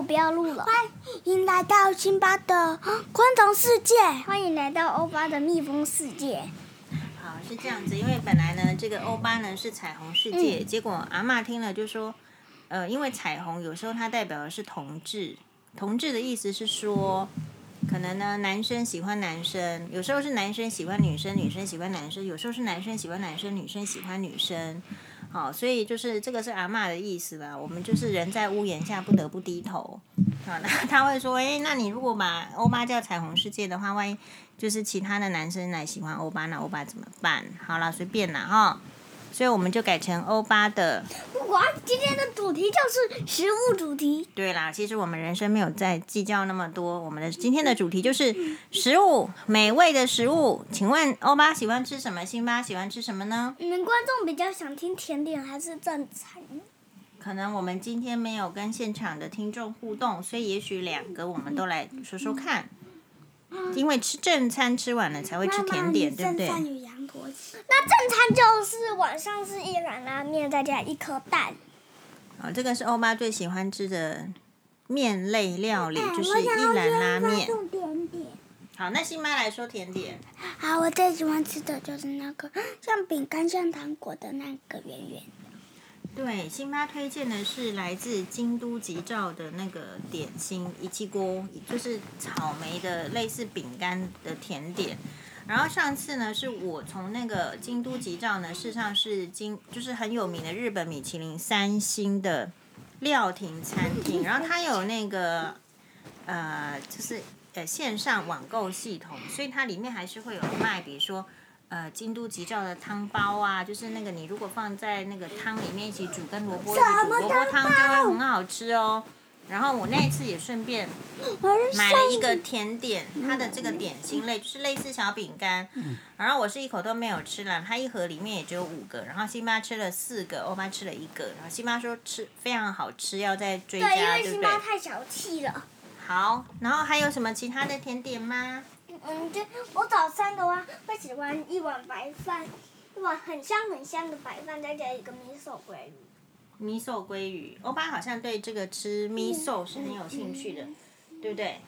我不要录了。欢迎来到辛巴的昆虫世界，欢迎来到欧巴的蜜蜂世界。好，是这样子，因为本来呢，这个欧巴呢是彩虹世界，嗯、结果阿妈听了就说，呃，因为彩虹有时候它代表的是同志，同志的意思是说，可能呢男生喜欢男生，有时候是男生喜欢女生，女生喜欢男生，有时候是男生喜欢男生，女生喜欢女生。好，所以就是这个是阿嬷的意思啦。我们就是人在屋檐下不得不低头。好，那 他会说，诶，那你如果把欧巴叫彩虹世界的话，万一就是其他的男生来喜欢欧巴，那欧巴怎么办？好了，随便啦哈。所以我们就改成欧巴的。哇，今天的主题就是食物主题。对啦，其实我们人生没有在计较那么多。我们的今天的主题就是食物，美味的食物。请问欧巴喜欢吃什么？辛巴喜欢吃什么呢？你们观众比较想听甜点还是正餐？可能我们今天没有跟现场的听众互动，所以也许两个我们都来说说看。因为吃正餐吃完了才会吃甜点，对不对？那正餐就是晚上是一碗拉面，再加一颗蛋。啊，这个是欧巴最喜欢吃的面类料理，就是一兰拉面。好，那辛巴来说甜点。好，我最喜欢吃的就是那个 像饼干、像糖果的那个圆圆。对，辛巴推荐的是来自京都吉兆的那个点心一气锅，就是草莓的类似饼干的甜点。然后上次呢，是我从那个京都吉兆呢，事实上是京就是很有名的日本米其林三星的料亭餐厅，然后它有那个呃，就是呃线上网购系统，所以它里面还是会有卖，比如说。呃，京都吉兆的汤包啊，就是那个你如果放在那个汤里面一起煮，跟萝卜一起煮，萝卜汤就会很好吃哦。然后我那一次也顺便买了一个甜点，它的这个点心类就是类似小饼干。然后我是一口都没有吃了，它一盒里面也只有五个，然后辛巴吃了四个，欧巴吃了一个。然后辛巴说吃非常好吃，要再追加，对不对？对，因为辛巴太小气了。好，然后还有什么其他的甜点吗？嗯，就我早餐的话，会喜欢一碗白饭，一碗很香很香的白饭，再加一个米寿鲑鱼。米寿鲑鱼，欧巴好像对这个吃米寿是很有兴趣的，对不对？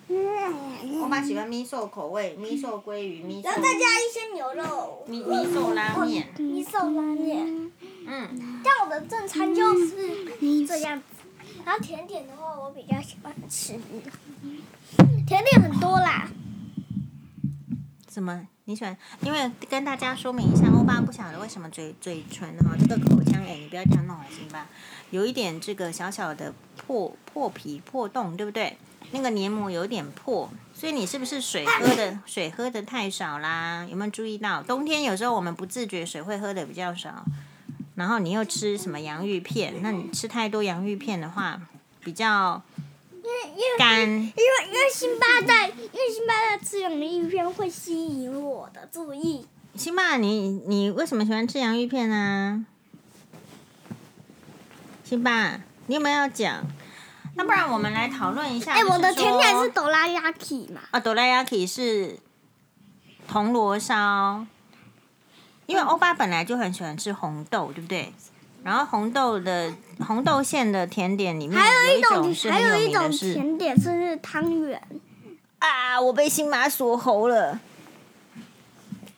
欧巴喜欢米寿口味，米寿鲑鱼。然后再加一些牛肉。米米寿拉面。米寿拉面。嗯。但我的正餐就是这样子，然后甜点的话，我比较喜欢吃，甜点很多啦。什么？你喜欢？因为跟大家说明一下，欧巴不晓得为什么嘴嘴唇哈，这个口腔哎，你不要这样弄了，行吧？有一点这个小小的破破皮破洞，对不对？那个黏膜有点破，所以你是不是水喝的水喝的太少啦？有没有注意到？冬天有时候我们不自觉水会喝的比较少，然后你又吃什么洋芋片？那你吃太多洋芋片的话，比较。因为因为干因为因为辛巴在因为辛巴在吃洋芋片会吸引我的注意。辛巴，你你为什么喜欢吃洋芋片呢？辛巴，你有没有要讲？那不然我们来讨论一下。哎、欸，我的甜点是哆啦 A 梦嘛？啊，哆啦 A 梦是铜锣烧，因为欧巴本来就很喜欢吃红豆，对不对？然后红豆的红豆馅的甜点里面还有一种还有一种甜点是汤圆啊！我被辛巴锁喉了。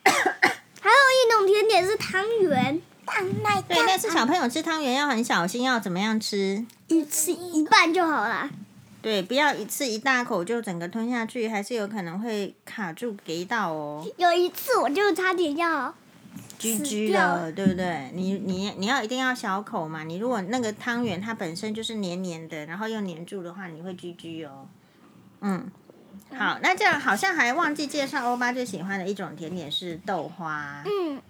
还有一种甜点是汤圆，对，但是小朋友吃汤圆要很小心，要怎么样吃？一吃一半就好了。对，不要一次一大口就整个吞下去，还是有可能会卡住给到哦。有一次我就差点要。G G 了，对不对？你你你要一定要小口嘛。你如果那个汤圆它本身就是黏黏的，然后又黏住的话，你会居居哦。嗯，好，那这样好像还忘记介绍欧巴最喜欢的一种甜点是豆花。嗯。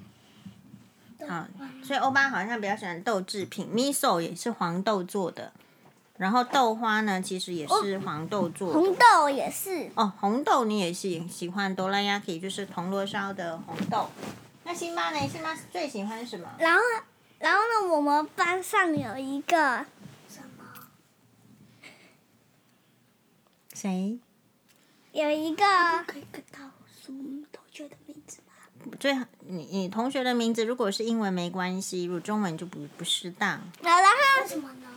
好，所以欧巴好像比较喜欢豆制品，miso 也是黄豆做的，然后豆花呢，其实也是黄豆做的。红豆也是。哦，红豆你也是喜欢哆啦 A 梦，就是铜锣烧的红豆。那辛巴呢？辛巴最喜欢什么？然后，然后呢？我们班上有一个什么？谁？有一个。可以告诉同学的名字吗？最好你你同学的名字，如果是英文没关系，如果中文就不不适当。然后。什么呢？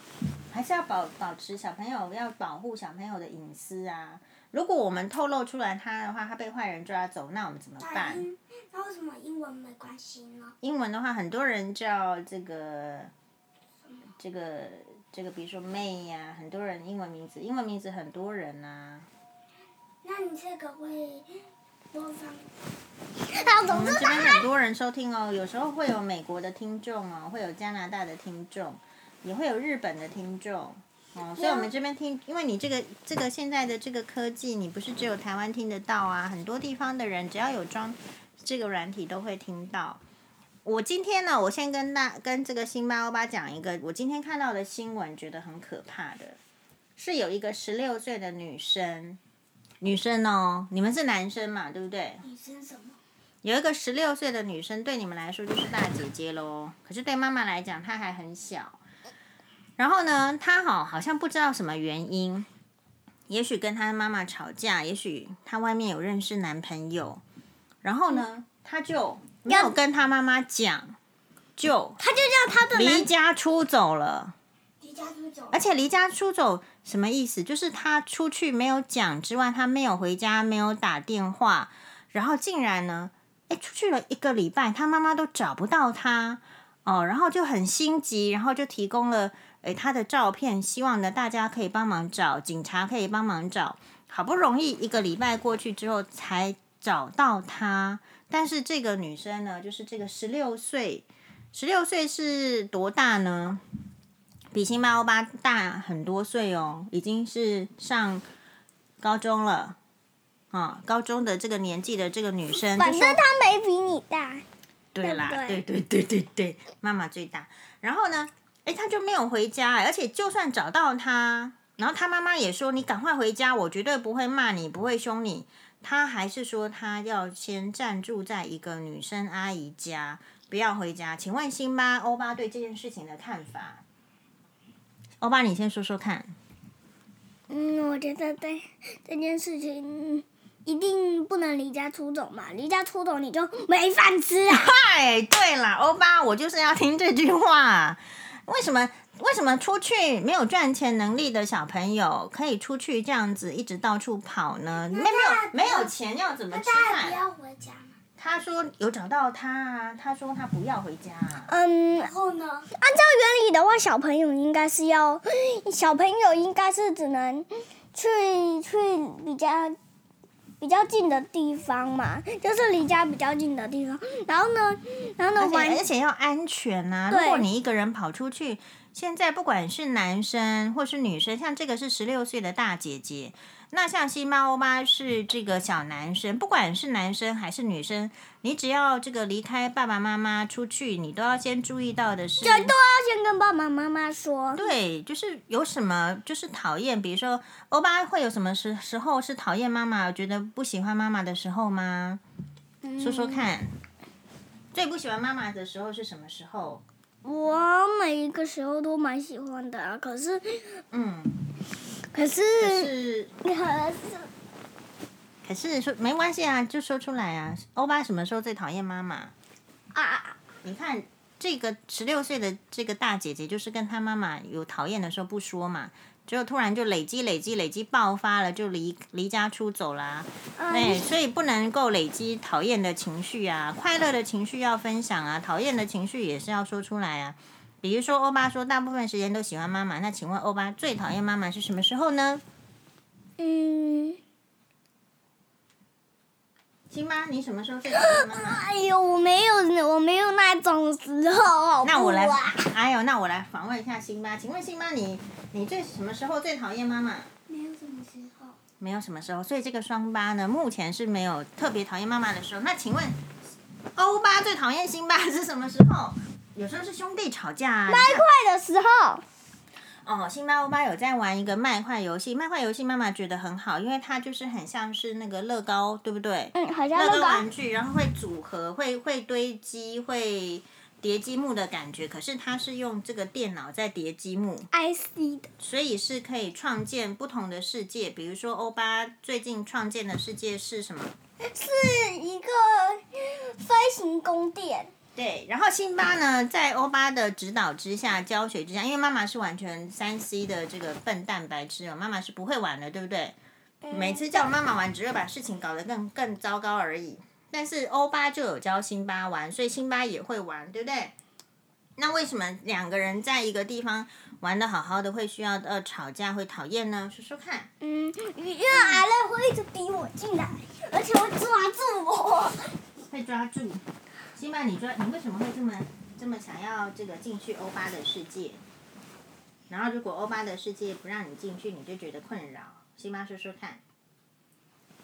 还是要保保持小朋友要保护小朋友的隐私啊。如果我们透露出来他的话，他被坏人抓走，那我们怎么办？那为什么英文没关系呢？英文的话，很多人叫这个，这个这个，比如说 May 呀、啊，很多人英文名字，英文名字很多人呐、啊。那你这个会播放？我们这边很多人收听哦，有时候会有美国的听众哦，会有加拿大的听众，也会有日本的听众。哦，所以我们这边听，因为你这个这个现在的这个科技，你不是只有台湾听得到啊，很多地方的人只要有装这个软体都会听到。我今天呢，我先跟大跟这个辛巴欧巴讲一个我今天看到的新闻，觉得很可怕的，是有一个十六岁的女生，女生哦，你们是男生嘛，对不对？女生什么？有一个十六岁的女生，对你们来说就是大姐姐喽，可是对妈妈来讲，她还很小。然后呢，他好好像不知道什么原因，也许跟他妈妈吵架，也许他外面有认识男朋友，然后呢，他就没有跟他妈妈讲，就他就叫他的离家出走了。离家出走，而且离家出走什么意思？就是他出去没有讲之外，他没有回家，没有打电话，然后竟然呢，哎，出去了一个礼拜，他妈妈都找不到他哦，然后就很心急，然后就提供了。诶，他的照片，希望呢大家可以帮忙找，警察可以帮忙找。好不容易一个礼拜过去之后才找到他，但是这个女生呢，就是这个十六岁，十六岁是多大呢？比辛巴欧巴大很多岁哦，已经是上高中了啊，高中的这个年纪的这个女生，反正她没比你大，对啦，对对对对对对，妈妈最大。然后呢？哎，他就没有回家，而且就算找到他，然后他妈妈也说：“你赶快回家，我绝对不会骂你，不会凶你。”他还是说他要先暂住在一个女生阿姨家，不要回家。请问辛巴欧巴对这件事情的看法？欧巴，你先说说看。嗯，我觉得对这件事情一定不能离家出走嘛，离家出走你就没饭吃啊！嗨，对了，欧巴，我就是要听这句话。为什么为什么出去没有赚钱能力的小朋友可以出去这样子一直到处跑呢？没有没有钱要怎么吃饭？不要回家。他说有找到他啊，他说他不要回家。嗯，然后呢？按照原理的话，小朋友应该是要，小朋友应该是只能去去比较。比较近的地方嘛，就是离家比较近的地方。然后呢，然后呢，而且而且要安全呐、啊。如果你一个人跑出去，现在不管是男生或是女生，像这个是十六岁的大姐姐。那像新妈欧巴是这个小男生，不管是男生还是女生，你只要这个离开爸爸妈妈出去，你都要先注意到的是，就，都要先跟爸爸妈妈说。对，就是有什么就是讨厌，比如说欧巴会有什么时时候是讨厌妈妈，觉得不喜欢妈妈的时候吗？嗯、说说看，最不喜欢妈妈的时候是什么时候？我每一个时候都蛮喜欢的啊，可是，嗯。可是，可是，可是，说没关系啊，就说出来啊。欧巴什么时候最讨厌妈妈？啊！你看这个十六岁的这个大姐姐，就是跟她妈妈有讨厌的时候不说嘛，就突然就累积、累积、累积爆发了，就离离家出走啦。对，所以不能够累积讨厌的情绪啊，快乐的情绪要分享啊，讨厌的情绪也是要说出来啊。比如说，欧巴说大部分时间都喜欢妈妈，那请问欧巴最讨厌妈妈是什么时候呢？嗯，辛巴，你什么时候最讨厌妈妈？哎呦，我没有，我没有那种时候。那我来，哎呦，那我来访问一下辛巴，请问辛巴，你你最什么时候最讨厌妈妈？没有什么时候。没有什么时候，所以这个双八呢，目前是没有特别讨厌妈妈的时候。那请问，欧巴最讨厌辛巴是什么时候？有时候是兄弟吵架啊，麦块的时候。哦，辛巴欧巴有在玩一个麦块游戏，麦块游戏妈妈觉得很好，因为它就是很像是那个乐高，对不对？嗯，好像乐高。玩具，然后会组合，会会堆积，会叠积木的感觉。可是它是用这个电脑在叠积木，IC 的，所以是可以创建不同的世界。比如说，欧巴最近创建的世界是什么？是一个飞行宫殿。对，然后辛巴呢，在欧巴的指导之下、教学之下，因为妈妈是完全三 C 的这个笨蛋白痴哦，妈妈是不会玩的，对不对？每次叫妈妈玩，只会把事情搞得更更糟糕而已。但是欧巴就有教辛巴玩，所以辛巴也会玩，对不对？那为什么两个人在一个地方玩的好好的，会需要呃吵架，会讨厌呢？说说看。嗯，因为阿乐会一直逼我进来，而且会抓住我。会抓住。辛巴，你说，你为什么会这么这么想要这个进去欧巴的世界？然后如果欧巴的世界不让你进去，你就觉得困扰。辛巴说说看。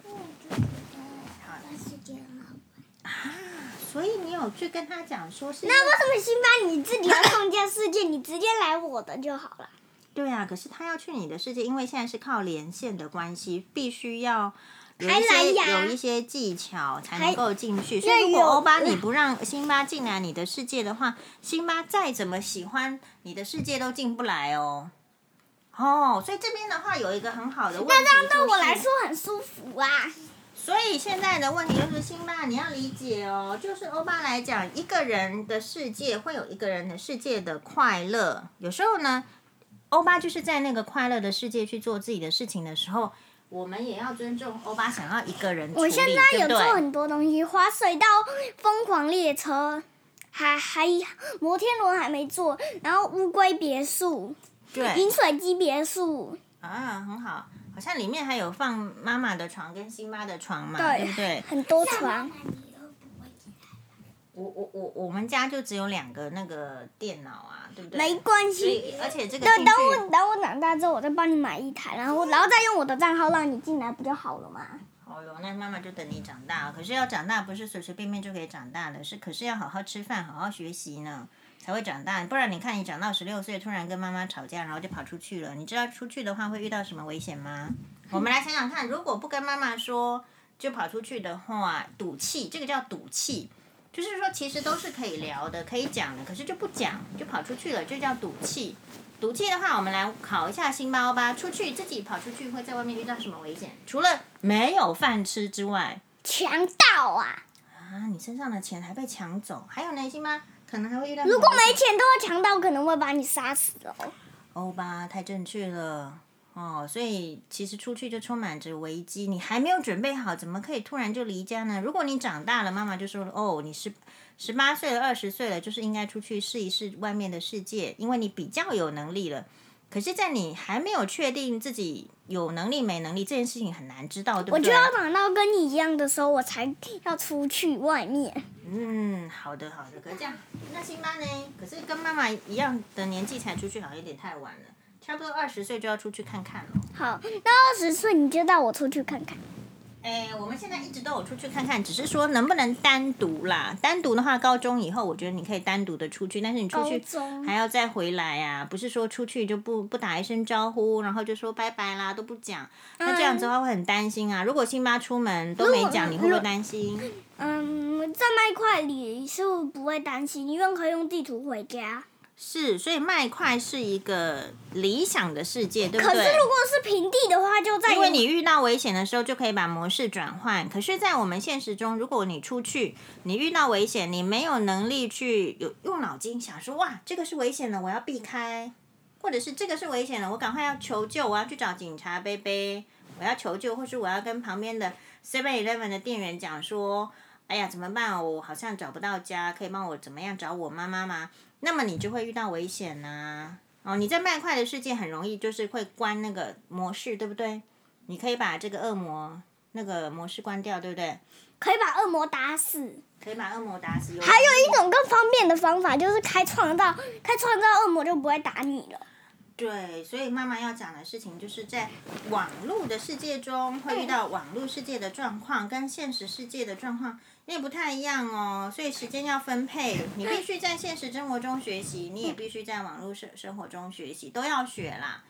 好，世界很好玩。啊，所以你有去跟他讲说是？那为什么辛巴你自己要创建世界？你直接来我的就好了。对啊，可是他要去你的世界，因为现在是靠连线的关系，必须要有一些有一些技巧才能够进去。所以如果欧巴你不让辛巴进来你的世界的话，辛巴再怎么喜欢你的世界都进不来哦。哦，所以这边的话有一个很好的问题，那这样对我来说很舒服啊。所以现在的问题就是，辛巴你要理解哦，就是欧巴来讲，一个人的世界会有一个人的世界的快乐。有时候呢，欧巴就是在那个快乐的世界去做自己的事情的时候，我们也要尊重欧巴想要一个人。我现在有做很多东西，滑水道、疯狂列车，还还摩天轮还没做，然后乌龟别墅。对，饮水机别墅啊，很好，好像里面还有放妈妈的床跟辛巴的床嘛，对，对不对？很多床。我我我我们家就只有两个那个电脑啊，对不对？没关系，而且这个等等我等我长大之后，我再帮你买一台，然后然后再用我的账号让你进来，不就好了吗？好哟，那妈妈就等你长大。可是要长大不是随随便便就可以长大的，是可是要好好吃饭，好好学习呢。才会长大，不然你看你长到十六岁，突然跟妈妈吵架，然后就跑出去了。你知道出去的话会遇到什么危险吗？我们来想想看，如果不跟妈妈说就跑出去的话，赌气，这个叫赌气，就是说其实都是可以聊的，可以讲的，可是就不讲，就跑出去了，就叫赌气。赌气的话，我们来考一下辛巴欧巴，出去自己跑出去会在外面遇到什么危险？除了没有饭吃之外，强盗啊！啊，你身上的钱还被抢走，还有呢，辛巴？可能还会遇到。如果没钱的话，强盗可能会把你杀死哦。欧巴，太正确了哦，所以其实出去就充满着危机，你还没有准备好，怎么可以突然就离家呢？如果你长大了，妈妈就说了，哦，你是十八岁了，二十岁了，就是应该出去试一试外面的世界，因为你比较有能力了。可是，在你还没有确定自己有能力没能力这件事情很难知道，对不对？我就要长到跟你一样的时候，我才要出去外面。嗯，好的好的，可这样，那辛巴呢？可是跟妈妈一样的年纪才出去，好像有点太晚了。差不多二十岁就要出去看看了。好，那二十岁你就带我出去看看。哎，我们现在一直都有出去看看，只是说能不能单独啦？单独的话，高中以后我觉得你可以单独的出去，但是你出去还要再回来呀、啊，不是说出去就不不打一声招呼，然后就说拜拜啦，都不讲，那这样子的话会很担心啊。如果辛巴出门都没讲，你会不会担心？嗯，在麦块里是不是不会担心，因为可以用地图回家。是，所以麦块是一个理想的世界，对不对？可是如果是平地的话，就在因为你遇到危险的时候就可以把模式转换。可是，在我们现实中，如果你出去，你遇到危险，你没有能力去有用脑筋想说，哇，这个是危险的，我要避开，或者是这个是危险的，我赶快要求救，我要去找警察杯杯，我要求救，或是我要跟旁边的 Seven Eleven 的店员讲说，哎呀，怎么办？我好像找不到家，可以帮我怎么样找我妈妈吗？那么你就会遇到危险呐、啊，哦，你在卖块的世界很容易就是会关那个模式，对不对？你可以把这个恶魔那个模式关掉，对不对？可以把恶魔打死，可以把恶魔打死。还有一种更方便的方法，就是开创造，开创造恶魔就不会打你了。对，所以妈妈要讲的事情就是在网络的世界中会遇到网络世界的状况，跟现实世界的状况也不太一样哦。所以时间要分配，你必须在现实生活中学习，你也必须在网络生生活中学习，都要学啦。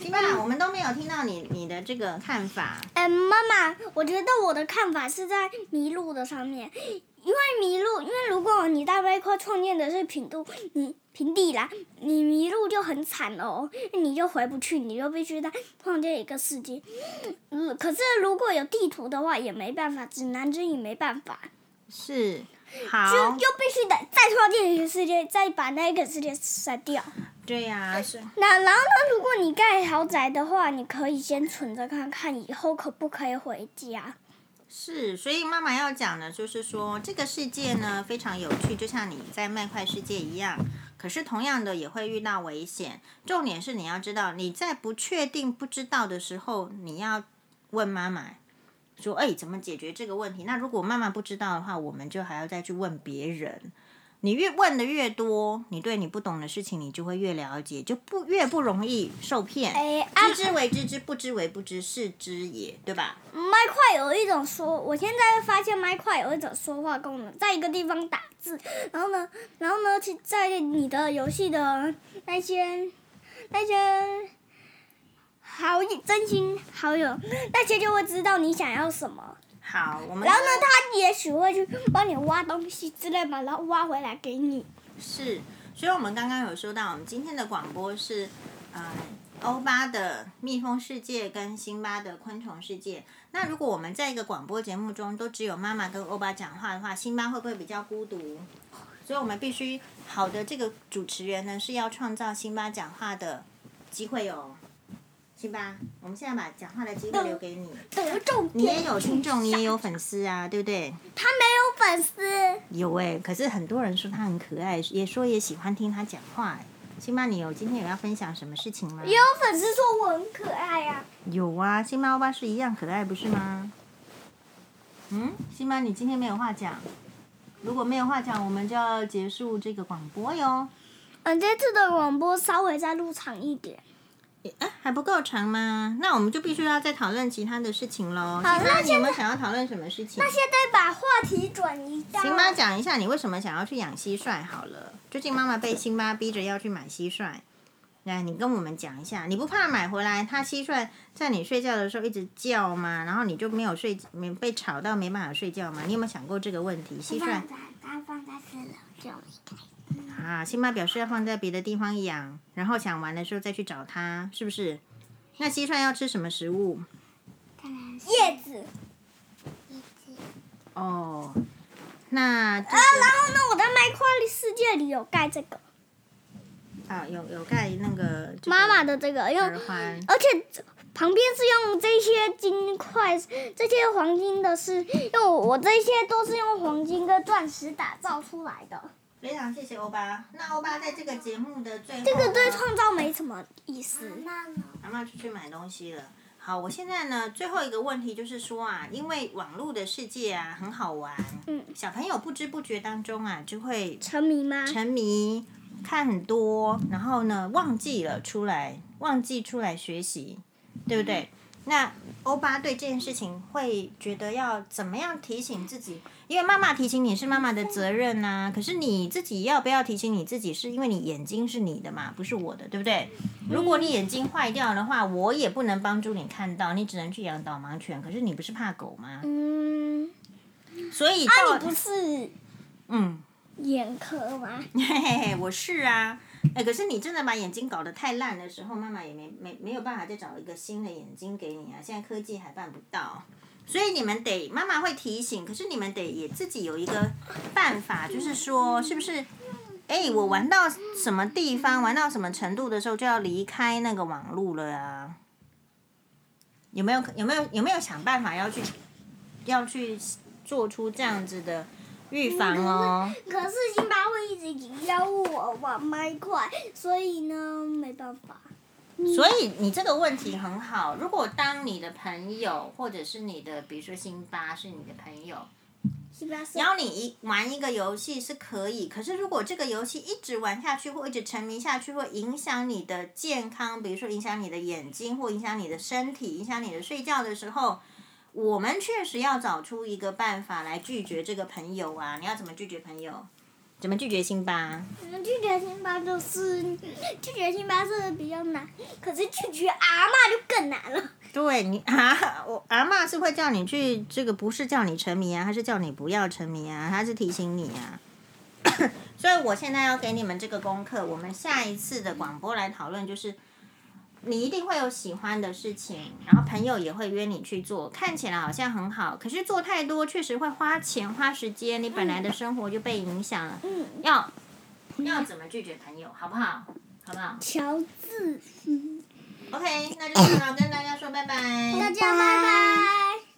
辛巴，我们都没有听到你你的这个看法。嗯，妈妈，我觉得我的看法是在迷路的上面。因为迷路，因为如果你在麦块创建的是平度，你平地啦，你迷路就很惨哦，你就回不去，你就必须在创建一个世界。嗯，可是如果有地图的话也没办法，指南针也没办法。是，好，就就必须得再创建一个世界，再把那个世界删掉。对呀、啊，是。那然后呢？如果你盖豪宅的话，你可以先存着看看，以后可不可以回家。是，所以妈妈要讲的，就是说这个世界呢非常有趣，就像你在麦块世界一样。可是同样的也会遇到危险。重点是你要知道，你在不确定、不知道的时候，你要问妈妈说：“哎，怎么解决这个问题？”那如果妈妈不知道的话，我们就还要再去问别人。你越问的越多，你对你不懂的事情，你就会越了解，就不越不容易受骗。哎，啊、知之为知之，不知为不知，是知也，对吧？麦块有一种说，我现在发现麦块有一种说话功能，在一个地方打字，然后呢，然后呢，在你的游戏的那些那些好友、真心好友，那些就会知道你想要什么。好，我们然后呢，他也许会去帮你挖东西之类嘛，然后挖回来给你。是，所以我们刚刚有说到，我们今天的广播是，呃，欧巴的蜜蜂世界跟辛巴的昆虫世界。那如果我们在一个广播节目中都只有妈妈跟欧巴讲话的话，辛巴会不会比较孤独？所以我们必须好的这个主持人呢，是要创造辛巴讲话的机会哦。辛巴，我们现在把讲话的机会留给你。得重点。你也有听众，你也有粉丝啊，对不对？他没有粉丝。有哎、欸，可是很多人说他很可爱，也说也喜欢听他讲话。辛巴，你有今天有要分享什么事情吗？也有粉丝说我很可爱呀、啊。有啊，辛巴欧巴是一样可爱，不是吗？嗯，辛巴，你今天没有话讲。如果没有话讲，我们就要结束这个广播哟。嗯，这次的广播稍微再录长一点。哎，还不够长吗？那我们就必须要再讨论其他的事情喽。好，那你有没有想要讨论什么事情？那现在把话题转移到。辛巴讲一下，你为什么想要去养蟋蟀？好了，最近妈妈被辛巴逼着要去买蟋蟀。来，你跟我们讲一下，你不怕买回来它蟋蟀在你睡觉的时候一直叫吗？然后你就没有睡，没被吵到没办法睡觉吗？你有没有想过这个问题？蟋蟀。它放在四楼就离开。啊，辛巴表示要放在别的地方养，然后想玩的时候再去找它，是不是？那蟋蟀要吃什么食物？叶子。哦，那、这个。啊，然后呢？我在麦块世界里有盖这个。啊，有有盖那个。妈妈的这个用，而且旁边是用这些金块，这些黄金的是用我这些都是用黄金跟钻石打造出来的。非常谢谢欧巴。那欧巴在这个节目的最后，这个对创造没什么意思。妈妈出去买东西了。好，我现在呢，最后一个问题就是说啊，因为网络的世界啊很好玩，嗯，小朋友不知不觉当中啊就会沉迷吗？沉迷，看很多，然后呢忘记了出来，忘记出来学习，对不对？嗯那欧巴对这件事情会觉得要怎么样提醒自己？因为妈妈提醒你是妈妈的责任呐、啊。可是你自己要不要提醒你自己？是因为你眼睛是你的嘛，不是我的，对不对？如果你眼睛坏掉的话，我也不能帮助你看到，你只能去养导盲犬。可是你不是怕狗吗？嗯。所以。啊，你不是。嗯。眼科吗？嘿嘿嘿，我是啊。哎，可是你真的把眼睛搞得太烂的时候，妈妈也没没没有办法再找一个新的眼睛给你啊！现在科技还办不到，所以你们得妈妈会提醒，可是你们得也自己有一个办法，就是说，是不是？哎，我玩到什么地方，玩到什么程度的时候，就要离开那个网络了啊？有没有有没有有没有想办法要去要去做出这样子的？预防哦。可是辛巴会一直邀我玩麦块，所以呢，没办法。所以你这个问题很好。如果当你的朋友或者是你的，比如说辛巴是你的朋友，邀你一玩一个游戏是可以。可是如果这个游戏一直玩下去，或一直沉迷下去，会影响你的健康，比如说影响你的眼睛，或影响你的身体，影响你的睡觉的时候。我们确实要找出一个办法来拒绝这个朋友啊！你要怎么拒绝朋友？怎么拒绝辛巴？拒绝辛巴就是拒绝辛巴是比较难，可是拒绝阿嬷就更难了。对你啊，我阿嬷是会叫你去，这个不是叫你沉迷啊，还是叫你不要沉迷啊？他是提醒你啊。所以我现在要给你们这个功课，我们下一次的广播来讨论就是。你一定会有喜欢的事情，然后朋友也会约你去做，看起来好像很好，可是做太多确实会花钱花时间，你本来的生活就被影响了。嗯，要要怎么拒绝朋友，好不好？好不好？乔治，嗯，OK，那就只好跟大家说拜拜。大家拜拜。